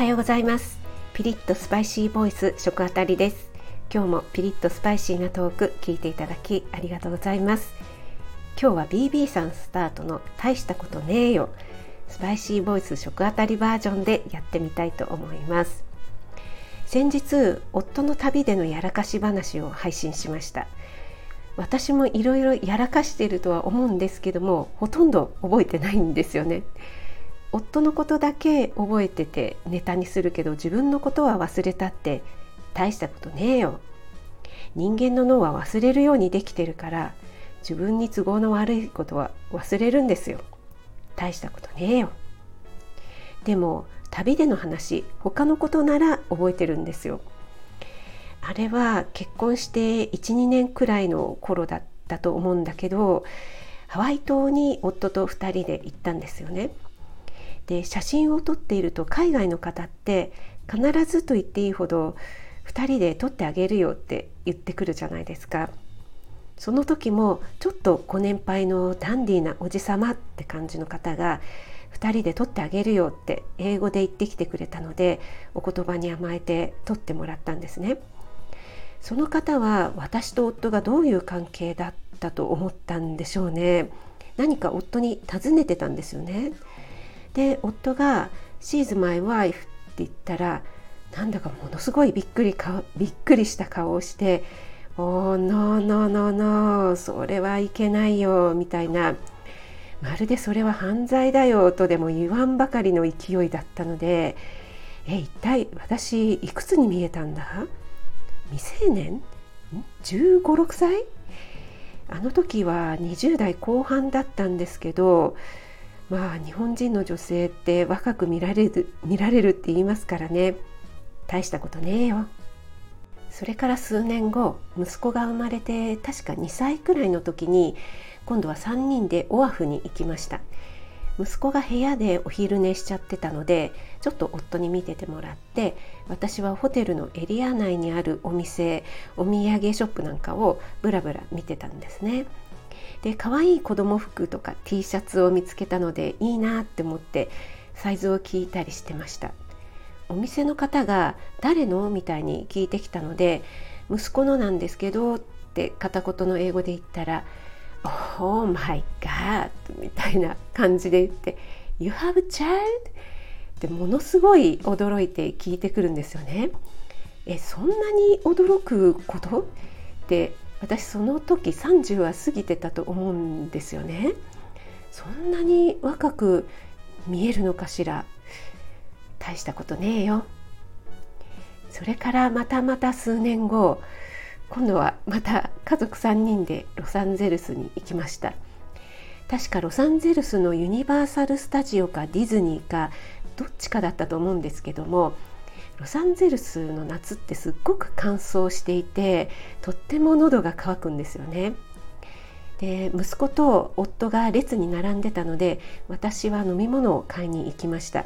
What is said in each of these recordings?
はようございます。ピリッとスパイシーボイス食あたりです。今日もピリッとスパイシーなトーク聞いていただきありがとうございます。今日は BB さんスタートの大したことねえよ。スパイシーボイス食あたりバージョンでやってみたいと思います。先日夫の旅でのやらかし話を配信しました。私もいろいろやらかしているとは思うんですけどもほとんど覚えてないんですよね。夫のことだけ覚えててネタにするけど自分のことは忘れたって大したことねえよ。人間の脳は忘れるようにできてるから自分に都合の悪いことは忘れるんですよ。大したことねえよ。でも旅での話他のことなら覚えてるんですよ。あれは結婚して12年くらいの頃だったと思うんだけどハワイ島に夫と2人で行ったんですよね。で写真を撮っていると海外の方って必ずと言っていいほど2人で撮ってあげるよって言ってくるじゃないですか。その時もちょっとご年配のダンディーなおじさまって感じの方が2人で撮ってあげるよって英語で言ってきてくれたのでお言葉に甘えて撮ってもらったんですね。その方は私と夫がどういう関係だったと思ったんでしょうね。何か夫に尋ねてたんですよね。で夫が「She's my wife」って言ったらなんだかものすごいびっくりかびっくりした顔をして「おーノーノーノーノーそれはいけないよ」みたいな。まるでそれは犯罪だよとでも言わんばかりの勢いだったので「え一体私いくつに見えたんだ？未成年 ?1 5 6歳あの時は20代後半だったんですけどまあ日本人の女性って若く見られる見られるって言いますからね。大したことねえよ。それから数年後息子が生まれて確か2歳くらいの時に今度は3人でオアフに行きました。息子が部屋でお昼寝しちゃってたのでちょっと夫に見ててもらって私はホテルのエリア内にあるお店お土産ショップなんかをブラブラ見てたんですね。で可愛い子供服とか T シャツを見つけたのでいいなって思ってサイズを聞いたりしてましたお店の方が「誰の?」みたいに聞いてきたので「息子のなんですけど」って片言の英語で言ったら「Oh my God」みたいな感じで言って「You have a child?」ってものすごい驚いて聞いてくるんですよね。えそんなに驚くこと？って私その時30は過ぎてたと思うんですよね。そんなに若く見えるのかしら大したことねえよ。それからまたまた数年後今度はまた家族3人でロサンゼルスに行きました確かロサンゼルスのユニバーサル・スタジオかディズニーかどっちかだったと思うんですけどもロサンゼルスの夏ってすっごく乾燥していてとっても喉が渇くんですよね。で息子と夫が列に並んでたので私は飲み物を買いに行きました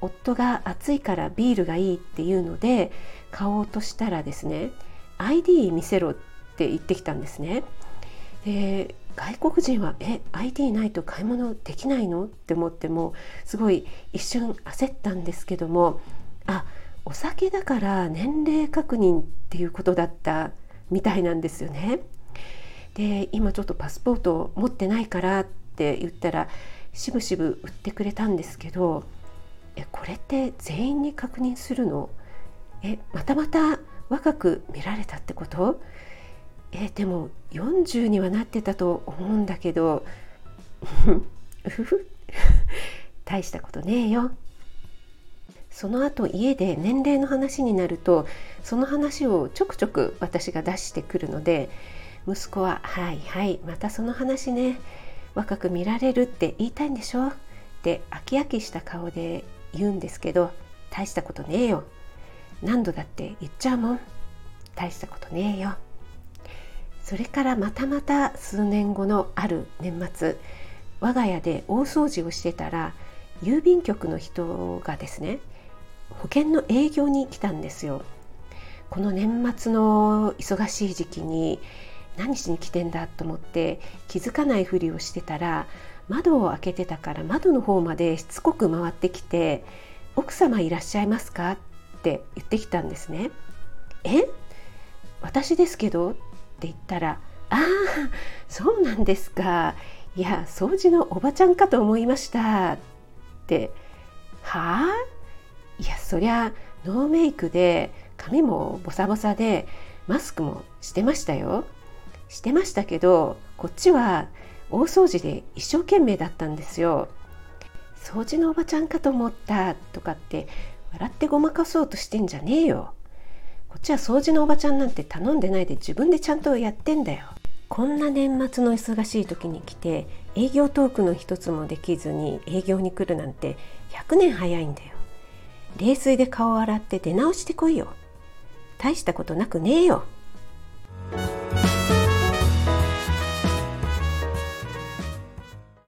夫が暑いからビールがいいっていうので買おうとしたらですね ID 見せろって言ってきたんですねで外国人は「え ID ないと買い物できないの?」って思ってもすごい一瞬焦ったんですけどもあお酒だから年齢確認っていうことだったみたいなんですよね。で今ちょっとパスポートを持ってないからって言ったらしぶしぶ売ってくれたんですけどえこれって全員に確認するの？えまたまた若く見られたってこと？えでも40にはなってたと思うんだけど 大したことねえよ。その後家で年齢の話になるとその話をちょくちょく私が出してくるので息子は「はいはいまたその話ね若く見られるって言いたいんでしょ?」って飽き飽きした顔で言うんですけど大したことねえよ。何度だって言っちゃうもん。大したことねえよ。それからまたまた数年後のある年末我が家で大掃除をしてたら郵便局の人がですね保険の営業に来たんですよ。この年末の忙しい時期に何しに来てんだと思って気づかないふりをしてたら窓を開けてたから窓の方までしつこく回ってきて「奥様いらっしゃいますか?」って言ってきたんですね。え？私ですけど？って言ったら「ああそうなんですか。いや掃除のおばちゃんかと思いました」って「はあ？いやそりゃノーメイクで髪もボサボサでマスクもしてましたよ。してましたけどこっちは大掃除で一生懸命だったんですよ。掃除のおばちゃんかと思ったとかって笑ってごまかそうとしてんじゃねえよ。こっちは掃除のおばちゃんなんて頼んでないで自分でちゃんとやってんだよ。こんな年末の忙しい時に来て営業トークの一つもできずに営業に来るなんて100年早いんだよ。冷水で顔を洗って出直してこいよ。大したことなくねえよ。